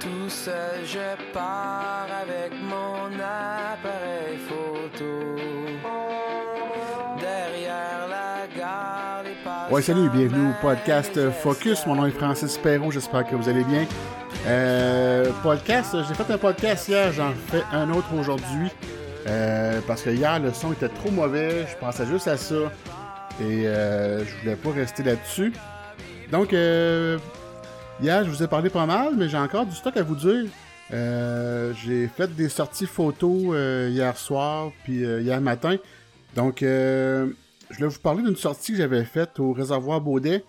Tout seul, je pars avec mon appareil photo. Derrière la gare, les Ouais, salut, bienvenue au podcast Focus. Mon nom est Francis Perrault, j'espère que vous allez bien. Euh, podcast, j'ai fait un podcast hier, j'en fais un autre aujourd'hui. Euh, parce que hier, le son était trop mauvais, je pensais juste à ça. Et euh, je voulais pas rester là-dessus. Donc, euh, hier, je vous ai parlé pas mal, mais j'ai encore du stock à vous dire. Euh, j'ai fait des sorties photos euh, hier soir, puis euh, hier matin. Donc, euh, je voulais vous parler d'une sortie que j'avais faite au réservoir Baudet.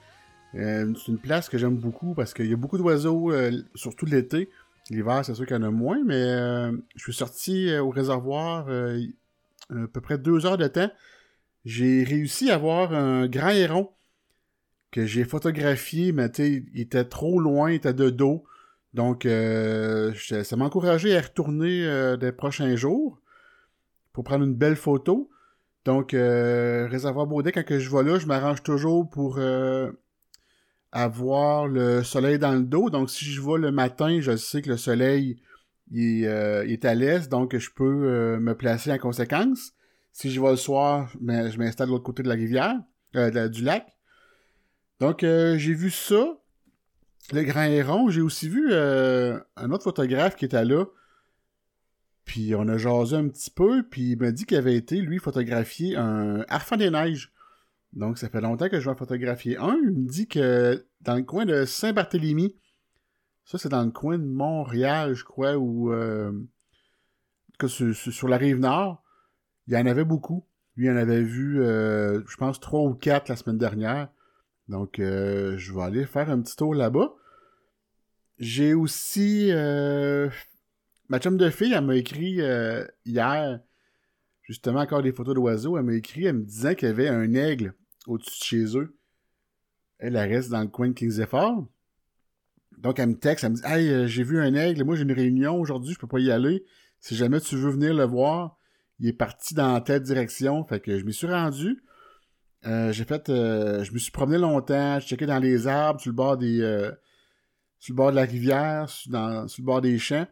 Euh, c'est une place que j'aime beaucoup parce qu'il y a beaucoup d'oiseaux, euh, surtout l'été. L'hiver, c'est sûr qu'il y en a moins, mais je suis sorti au réservoir à peu près deux heures de temps. J'ai réussi à voir un grand héron que j'ai photographié, mais tu sais, il était trop loin, il était de dos. Donc, euh, ça m'a encouragé à retourner euh, des prochains jours pour prendre une belle photo. Donc, euh, Réservoir Baudet, quand que je vais là, je m'arrange toujours pour euh, avoir le soleil dans le dos. Donc, si je vais le matin, je sais que le soleil il est, euh, il est à l'est, donc je peux euh, me placer en conséquence. Si je vais le soir, je m'installe de l'autre côté de la rivière, du lac. Donc, euh, j'ai vu ça, le grand héron. J'ai aussi vu euh, un autre photographe qui était là. Puis on a jasé un petit peu, puis il m'a dit qu'il avait été, lui, photographier un Harfang des Neiges. Donc, ça fait longtemps que je vais en photographier un. Il me dit que dans le coin de Saint-Barthélemy, ça, c'est dans le coin de Montréal, je crois, ou euh, que sur, sur- sur la rive nord, il y en avait beaucoup. Lui, il en avait vu, euh, je pense, trois ou quatre la semaine dernière. Donc, euh, je vais aller faire un petit tour là-bas. J'ai aussi... euh, ma chum de fille, elle m'a écrit euh, hier, justement, encore des photos d'oiseaux, elle m'a écrit, elle me disant qu'il y avait un aigle au-dessus de chez eux. Elle, elle reste dans le coin de Kings Effort. Donc, elle me texte, elle me dit Hey, j'ai vu un aigle, moi j'ai une réunion aujourd'hui, je peux pas y aller. Si jamais tu veux venir le voir, il est parti dans telle direction. Fait que je m'y suis rendu. Euh, j'ai fait. euh, je me suis promené longtemps, je checké dans les arbres, sur le bord des. euh, sur le bord de la rivière, sur, le bord des champs,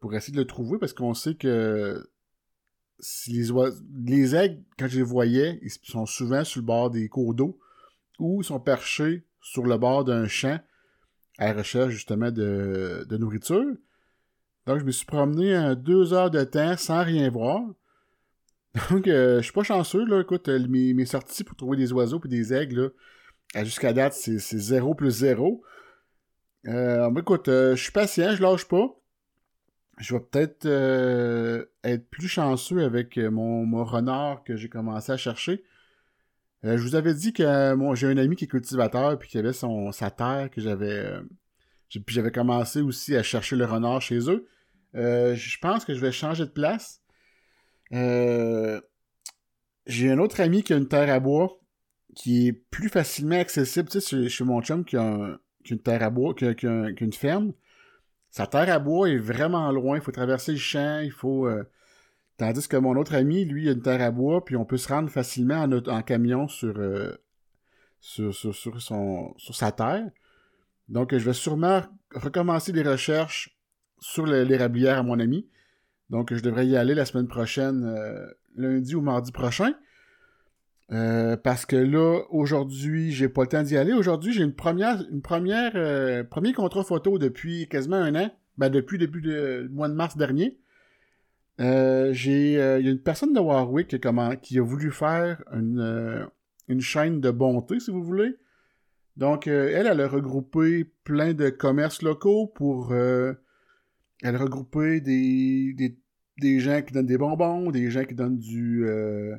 pour essayer de le trouver, parce qu'on sait que si les, oise- les aigles, quand je les voyais, ils sont souvent sur le bord des cours d'eau ou ils sont perchés sur le bord d'un champ à la recherche justement de, de nourriture. Donc je me suis promené euh, deux heures de temps sans rien voir. Donc euh, je suis pas chanceux, là. Écoute, euh, mes, sorties pour trouver des oiseaux et des aigles, là, jusqu'à date, c'est c'est 0 plus 0. Euh, ben, écoute, euh, je suis patient, je lâche pas. Je vais peut-être être plus chanceux avec mon, mon renard que j'ai commencé à chercher. Je vous avais dit que mon- j'ai un ami qui est cultivateur puis qui avait son, sa terre que j'avais. puis j'avais commencé aussi à chercher le renard chez eux. Je pense que je vais changer de place. Euh, j'ai un autre ami qui a une terre à bois qui est plus facilement accessible. Tu sais, chez, mon chum qui a, une terre à bois, qui a, une ferme. Sa terre à bois est vraiment loin. Il faut traverser le champ. Il faut. euh, Tandis que mon autre ami, lui, a une terre à bois, puis on peut se rendre facilement en, camion sur, euh, sur, sur, sur son, sur sa terre. Donc, je vais sûrement recommencer des recherches sur l'érablière à mon ami. Donc, je devrais y aller la semaine prochaine, euh, lundi ou mardi prochain. Euh, parce que là, aujourd'hui, j'ai pas le temps d'y aller. Aujourd'hui, j'ai une première, une première, euh, contrat photo depuis quasiment un an. Ben, depuis le début du mois de mars dernier. Euh, j'ai, il y a une personne de Warwick qui a, comment- qui a voulu faire une, chaîne de bonté, si vous voulez. Donc, elle, elle a regroupé plein de commerces locaux pour... elle a regroupé des, des gens qui donnent des bonbons, des gens qui donnent du... euh,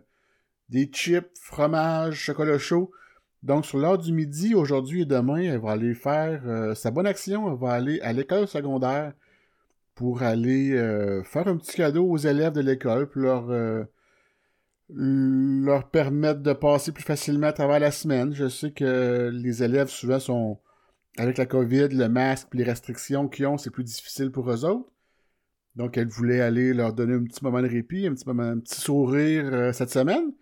des chips, fromage, chocolat chaud. Donc, sur l'heure du midi, aujourd'hui et demain, elle va aller faire euh, sa bonne action. Elle va aller à l'école secondaire pour aller euh, faire un petit cadeau aux élèves de l'école, pour leur, leur permettre de passer plus facilement à travers la semaine. Je sais que les élèves, souvent, sont avec la COVID, le masque, les restrictions qu'ils ont, c'est plus difficile pour eux autres. Donc, elle voulait aller leur donner un petit moment de répit, un petit moment, un petit sourire euh, cette semaine.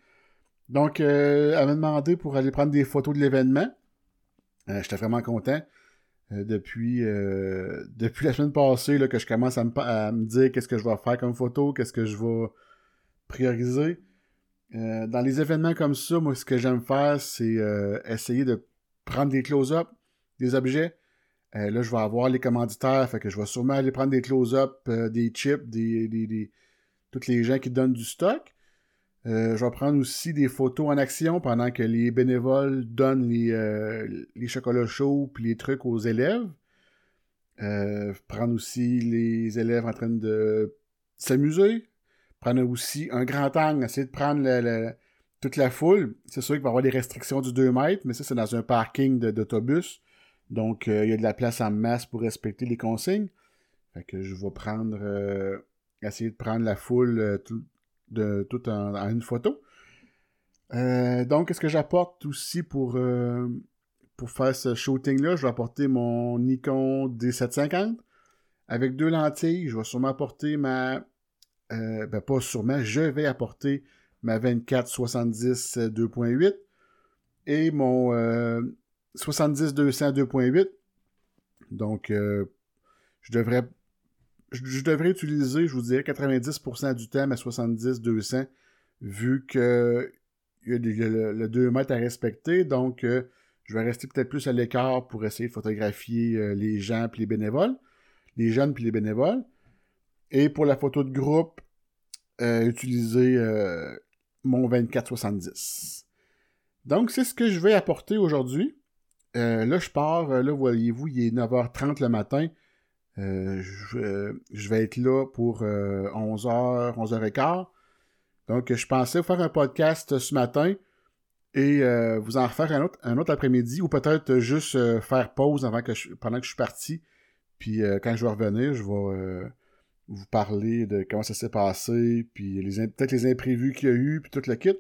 Donc, euh, elle m'a demandé pour aller prendre des photos de l'événement. Euh, J'étais vraiment content. euh, depuis, depuis la semaine passée là, que je commence à me, à me dire qu'est-ce que je vais faire comme photo, qu'est-ce que je vais prioriser. Dans les événements comme ça, moi, ce que j'aime faire, c'est essayer de prendre des close-up, des objets. Là, je vais avoir les commanditaires, fait que je vais sûrement aller prendre des close-up, des chips, des, tous les gens qui donnent du stock. Euh, je vais prendre aussi des photos en action pendant que les bénévoles donnent les, euh, les chocolats chauds et les trucs aux élèves. Euh, prendre aussi les élèves en train de s'amuser. Prendre aussi un grand angle, essayer de prendre toute la foule. C'est sûr qu'il va y avoir des restrictions du 2 mètres, mais ça, c'est dans un parking d'autobus. Donc, il y a de la place en masse pour respecter les consignes. Fait que je vais prendre essayer de prendre la foule tout, de tout en, une photo. Euh, donc, qu'est-ce que j'apporte aussi pour, euh, pour faire ce shooting-là? Je vais apporter mon Nikon D750 avec deux lentilles. Je vais sûrement apporter ma... Euh, ben pas sûrement, je vais apporter ma 24-70 2.8 et mon 70-200 2.8. Donc, je devrais je, devrais utiliser, je vous dirais, 90% du temps à 70-200, vu que le, 2 mètres à respecter, donc euh, je vais rester peut-être plus à l'écart pour essayer de photographier euh, les gens puis les bénévoles, les jeunes puis les bénévoles. Et pour la photo de groupe, euh, utiliser mon 24-70. Donc, c'est ce que je vais apporter aujourd'hui. Là, je pars, là, voyez-vous, il est 9h30 le matin. Euh, je, vais être là pour 11h, euh, 11h15. Donc, je pensais faire un podcast ce matin et euh, vous en refaire un autre, après-midi ou peut-être juste faire pause avant que pendant que je suis parti. Puis quand je vais revenir, je vais vous parler de comment ça s'est passé, puis peut-être les imprévus qu'il y a eu, puis tout le kit.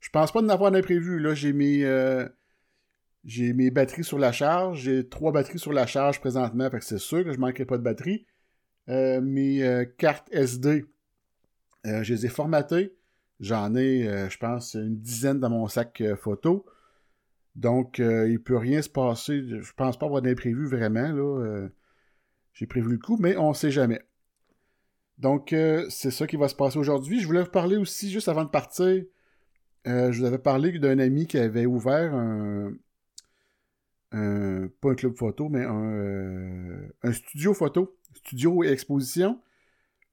Je pense pas d'en avoir d'imprévus. Là, j'ai mis j'ai mes batteries sur la charge. J'ai trois batteries sur la charge présentement, fait que c'est sûr que je ne manquerai pas de batterie. Euh, mes euh, cartes SD, euh, je les ai formatées. J'en ai, je pense, une dizaine dans mon sac photo. Donc, il ne peut rien se passer. Je pense pas avoir d'imprévu vraiment. Là, j'ai prévu le coup, mais on ne sait jamais. Donc, c'est ça qui va se passer aujourd'hui. Je voulais vous parler aussi, juste avant de partir, je vous avais parlé d'un ami qui avait ouvert un, pas un club photo, mais euh, un, studio photo, studio et exposition.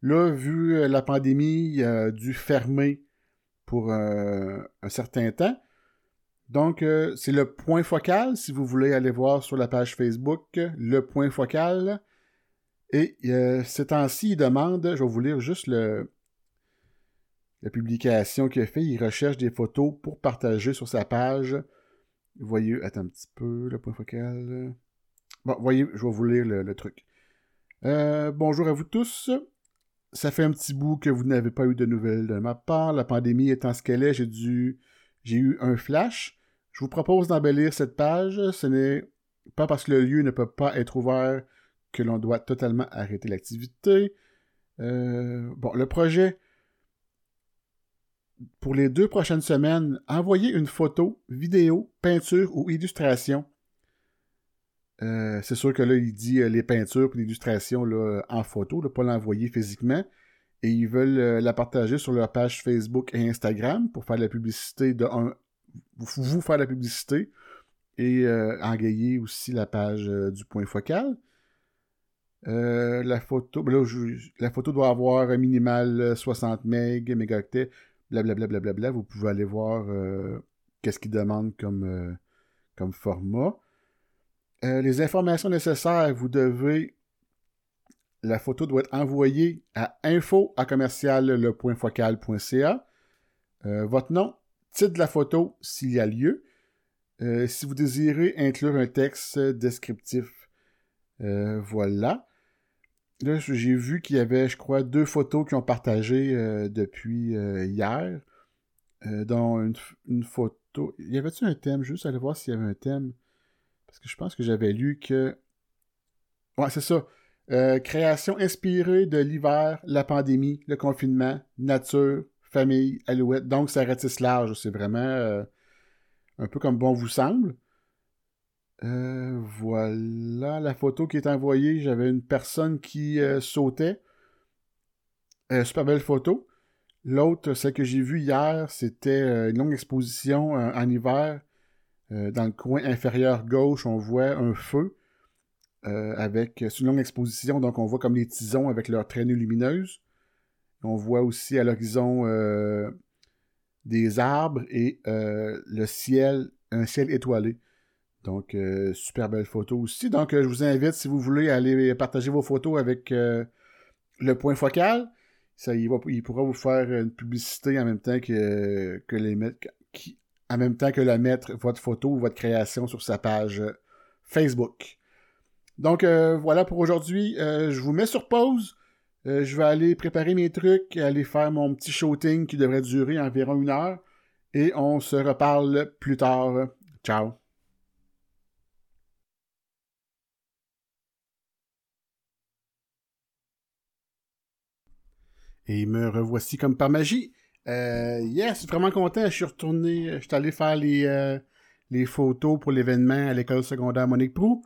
Là, vu euh, la pandémie, il a dû fermer pour euh, un certain temps. Donc, c'est le point focal, si vous voulez aller voir sur la page Facebook, le point focal. Et ces temps-ci, il demande, je vais vous lire juste la publication qu'il a fait. Il recherche des photos pour partager sur sa page voyez, attends un petit peu, le point focal. Bon, voyez, je vais vous lire le, truc. Euh, bonjour à vous tous. Ça fait un petit bout que vous n'avez pas eu de nouvelles de ma part. La pandémie étant ce qu'elle est, j'ai dû. J'ai eu un flash. Je vous propose d'embellir cette page. Ce n'est pas parce que le lieu ne peut pas être ouvert que l'on doit totalement arrêter l'activité. Euh, bon, le projet pour les deux prochaines semaines, envoyez une photo, vidéo, peinture ou illustration. Euh, c'est sûr que là, il dit euh, les peintures et l'illustration en photo, pas l'envoyer physiquement. Et ils veulent euh, la partager sur leur page Facebook et Instagram pour faire la publicité de un, vous faire la publicité et engayer aussi la page du point focal. la photo, ben la photo doit avoir un minimal 60 MB, mégaoctets blablabla, bla, bla, vous pouvez aller voir euh, qu'est-ce qu'il demande comme, euh, comme format. Euh, les informations nécessaires, vous devez. La photo doit être envoyée à info à votre nom, titre de la photo s'il y a lieu. si vous désirez inclure un texte descriptif, voilà. Là, j'ai vu qu'il y avait, je crois, deux photos qui ont partagé euh, depuis euh, hier. Euh, dont une, photo. Y avait-tu un thème? Juste aller voir s'il y avait un thème. Parce que je pense que j'avais lu que. Ouais, c'est ça. création inspirée de l'hiver, la pandémie, le confinement, nature, famille, alouette. Donc, ça ratisse large. C'est vraiment un peu comme bon vous semble. Euh, voilà la photo qui est envoyée. J'avais une personne qui euh, sautait. Euh, super belle photo. L'autre, celle que j'ai vue hier, c'était une longue exposition en hiver. dans le coin inférieur gauche, on voit un feu avec. Une longue exposition, donc on voit comme les tisons avec leurs traînées lumineuses. On voit aussi à l'horizon des arbres et le ciel, un ciel étoilé. Donc, euh, super belle photo aussi. Donc, euh, je vous invite, si vous voulez, à aller partager vos photos avec euh, le point focal. Ça, il, pourra vous faire une publicité en même temps que, que en même temps que la mettre, votre photo ou votre création sur sa page Facebook. Donc, voilà pour aujourd'hui. je vous mets sur pause. je vais aller préparer mes trucs, aller faire mon petit shooting qui devrait durer environ une heure. Et on se reparle plus tard. Ciao. Et me revoici comme par magie. Euh, yes, vraiment content. Je suis retourné, je suis allé faire les, euh, les photos pour l'événement à l'école secondaire Monique Prou.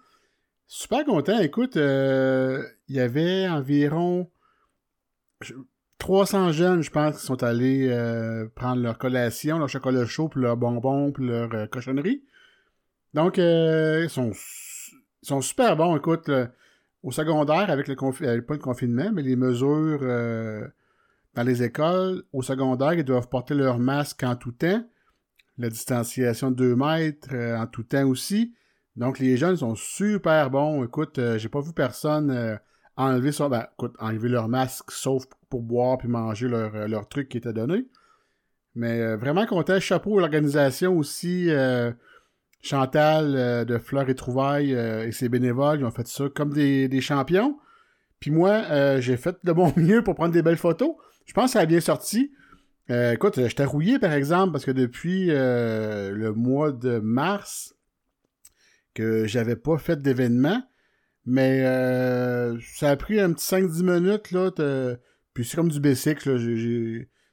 Super content. Écoute, euh, il y avait environ 300 jeunes, je pense, qui sont allés euh, prendre leur collation, leur chocolat chaud, puis leur bonbons, puis leur cochonnerie. Donc, ils sont, super bons. Écoute, au secondaire, avec le, confinement, pas le confinement, mais les mesures dans les écoles, au secondaire, ils doivent porter leur masque en tout temps. La distanciation de 2 mètres euh, en tout temps aussi. Donc les jeunes sont super bons. Écoute, euh, j'ai pas vu personne euh, enlever son, ben, écoute, enlever leur masque sauf pour boire puis manger leur, leur truc qui était donné. Mais vraiment content. Chapeau à l'organisation aussi. Chantal de Fleurs et Trouvailles et ses bénévoles, ils ont fait ça comme des, des champions. Puis moi, j'ai fait de mon mieux pour prendre des belles photos. Je pense que ça a bien sorti. Euh, écoute, j'étais rouillé, par exemple, parce que depuis euh, le mois de mars, que j'avais pas fait d'événement, mais euh, ça a pris un petit 5-10 minutes, là, puis c'est comme du basic, là,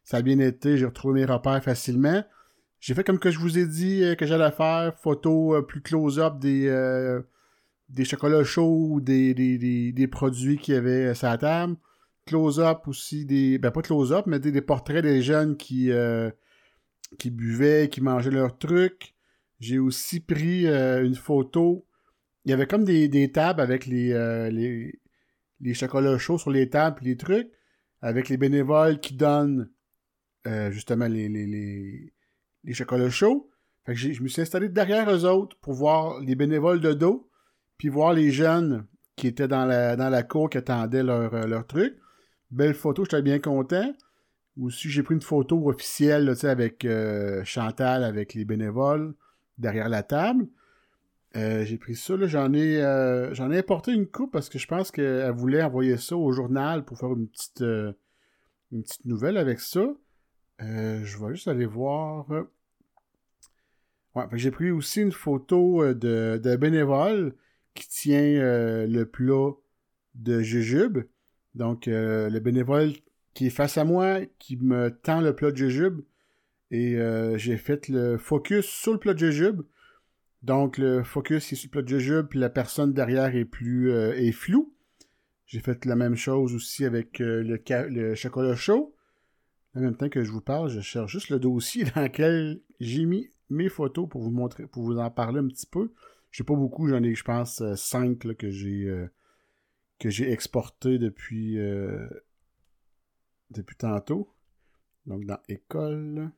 ça a bien été, j'ai retrouvé mes repères facilement. J'ai fait comme que je vous ai dit que j'allais faire, photo plus close-up des, des chocolats chauds ou des, des, des, produits qu'il y avait sa table close-up aussi, des. Ben pas close-up, mais des, portraits des jeunes qui, euh, qui buvaient, qui mangeaient leurs trucs. J'ai aussi pris euh, une photo. Il y avait comme des, tables avec les, euh, les, les, chocolats chauds sur les tables et les trucs, avec les bénévoles qui donnent justement les, les, les, chocolats chauds. Fait que je me suis installé derrière eux autres pour voir les bénévoles de dos, puis voir les jeunes qui étaient dans la, dans la cour qui attendaient leur, leur truc. Belle photo, j'étais bien content. Aussi, j'ai pris une photo officielle avec euh, Chantal, avec les bénévoles, derrière la table. Euh, j'ai pris ça, j'en ai, euh, ai apporté une coupe parce que je pense qu'elle voulait envoyer ça au journal pour faire une petite, nouvelle avec ça. je vais juste aller voir. J'ai pris aussi une photo de, de bénévole qui tient le plat de jujube. Donc, euh, le bénévole qui est face à moi, qui me tend le plat de jujube, et euh, j'ai fait le focus sur le plat de jujube. Donc, le focus est sur le plat de jujube, puis la personne derrière est plus euh, floue. J'ai fait la même chose aussi avec le, chocolat chaud. En même temps que je vous parle, je cherche juste le dossier dans lequel j'ai mis mes photos pour vous montrer, pour vous en parler un petit peu. J'ai pas beaucoup, j'en ai, je pense, cinq que j'ai que j'ai exporté depuis, euh, depuis tantôt. Donc dans école,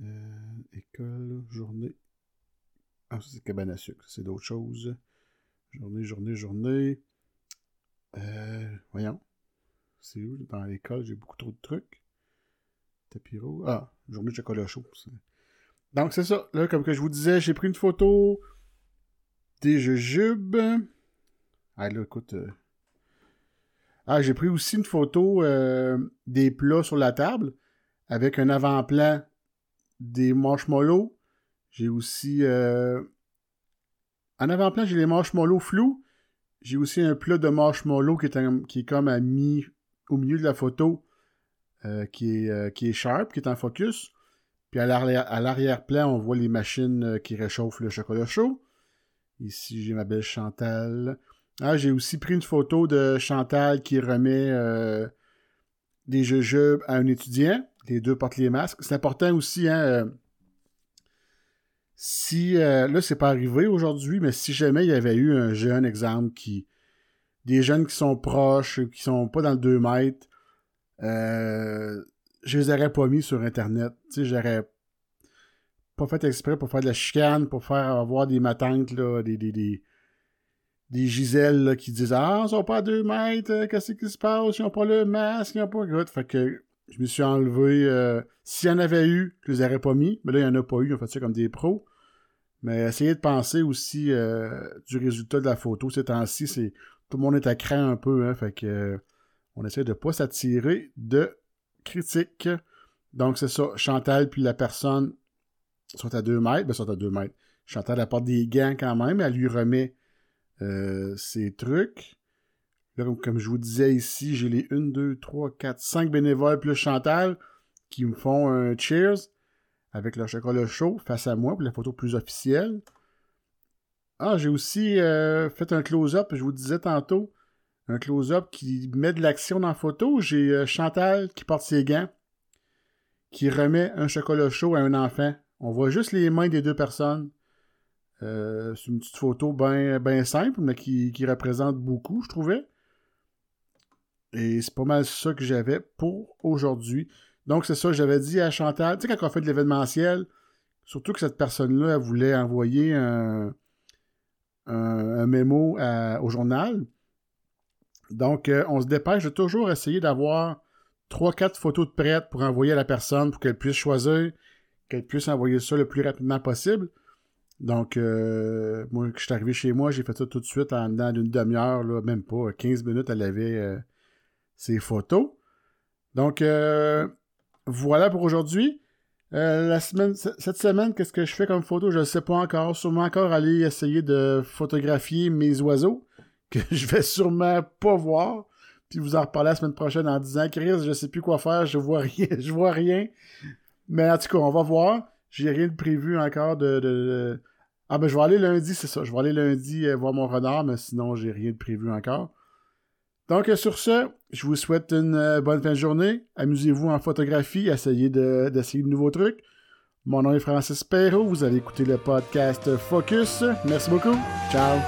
euh, école, journée. Ah, c'est cabane à sucre, c'est d'autres choses. Journée, journée, journée. Euh, voyons. C'est où? Dans l'école, j'ai beaucoup trop de trucs. Tapis Ah, journée de chocolat chaud. Donc c'est ça. Là, comme que je vous disais, j'ai pris une photo des jujubes. Ah là, écoute. Euh, ah, j'ai pris aussi une photo euh, des plats sur la table avec un avant-plan des marshmallows. J'ai aussi. Euh, en avant-plan, j'ai les marshmallows flous. J'ai aussi un plat de marshmallows qui est, qui est comme à mi, au milieu de la photo, qui, est, qui est sharp, qui est en focus. Puis à l'arrière-plan, on voit les machines qui réchauffent le chocolat chaud. Ici, j'ai ma belle Chantal. Ah, j'ai aussi pris une photo de Chantal qui remet euh, des jujubes à un étudiant. Les deux portent les masques. C'est important aussi, hein, euh, si, euh, là, c'est pas arrivé aujourd'hui, mais si jamais il y avait eu un jeune exemple qui, des jeunes qui sont proches, qui sont pas dans le 2 mètres, je les aurais pas mis sur Internet. Tu sais, j'aurais pas fait exprès pour faire de la chicane, pour faire avoir des matantes, là, des, des, des, des Giselles qui disent Ah, ils sont pas à 2 mètres, euh, qu'est-ce qui se passe, ils ont pas le masque, ils ont pas le Fait que je me suis enlevé. Euh, S'il y en avait eu, je les aurais pas mis, mais là, il y en a pas eu, ils ont fait ça comme des pros. Mais essayez de penser aussi euh, du résultat de la photo. Ces temps-ci, c'est. Tout le monde est à craindre un peu, hein, fait que on essaie de pas s'attirer de critiques. Donc c'est ça, Chantal puis la personne sont à 2 mètres, ben sont à 2 mètres. Chantal apporte des gants quand même, elle lui remet euh, ses trucs. Là, comme, je vous disais ici, j'ai les 1, 2, 3, 4, 5 bénévoles plus Chantal qui me font un cheers avec leur chocolat chaud face à moi pour la photo plus officielle. Ah, j'ai aussi euh, fait un close-up, je vous disais tantôt, un close-up qui met de l'action dans la photo. J'ai euh, Chantal qui porte ses gants, qui remet un chocolat chaud à un enfant. On voit juste les mains des deux personnes. Euh, c'est une petite photo bien simple, mais qui, représente beaucoup, je trouvais. Et c'est pas mal ça que j'avais pour aujourd'hui. Donc, c'est ça, j'avais dit à Chantal, tu sais, quand on fait de l'événementiel, surtout que cette personne-là, voulait envoyer un, un, mémo au journal. Donc, euh, on se dépêche de toujours essayer d'avoir 3-4 photos de prêtes pour envoyer à la personne pour qu'elle puisse choisir, qu'elle puisse envoyer ça le plus rapidement possible. Donc, euh, moi, je suis arrivé chez moi, j'ai fait ça tout de suite en dedans d'une demi-heure, même pas 15 minutes, elle avait euh, ses photos. Donc, euh, voilà pour aujourd'hui. semaine, cette semaine, qu'est-ce que je fais comme photo? Je ne sais pas encore. Sûrement encore aller essayer de photographier mes oiseaux, que je vais sûrement pas voir. Puis vous en reparler la semaine prochaine en disant, Chris, je sais plus quoi faire, je vois rien, je vois rien. Mais en tout cas, on va voir. J'ai rien de prévu encore de, Ah ben je vais aller lundi, c'est ça. Je vais aller lundi euh, voir mon renard, mais sinon j'ai rien de prévu encore. Donc sur ce, je vous souhaite une euh, bonne fin de journée. Amusez-vous en photographie, essayez d'essayer de, nouveaux trucs. Mon nom est Francis Perrault, vous allez écouter le podcast Focus. Merci beaucoup. Ciao.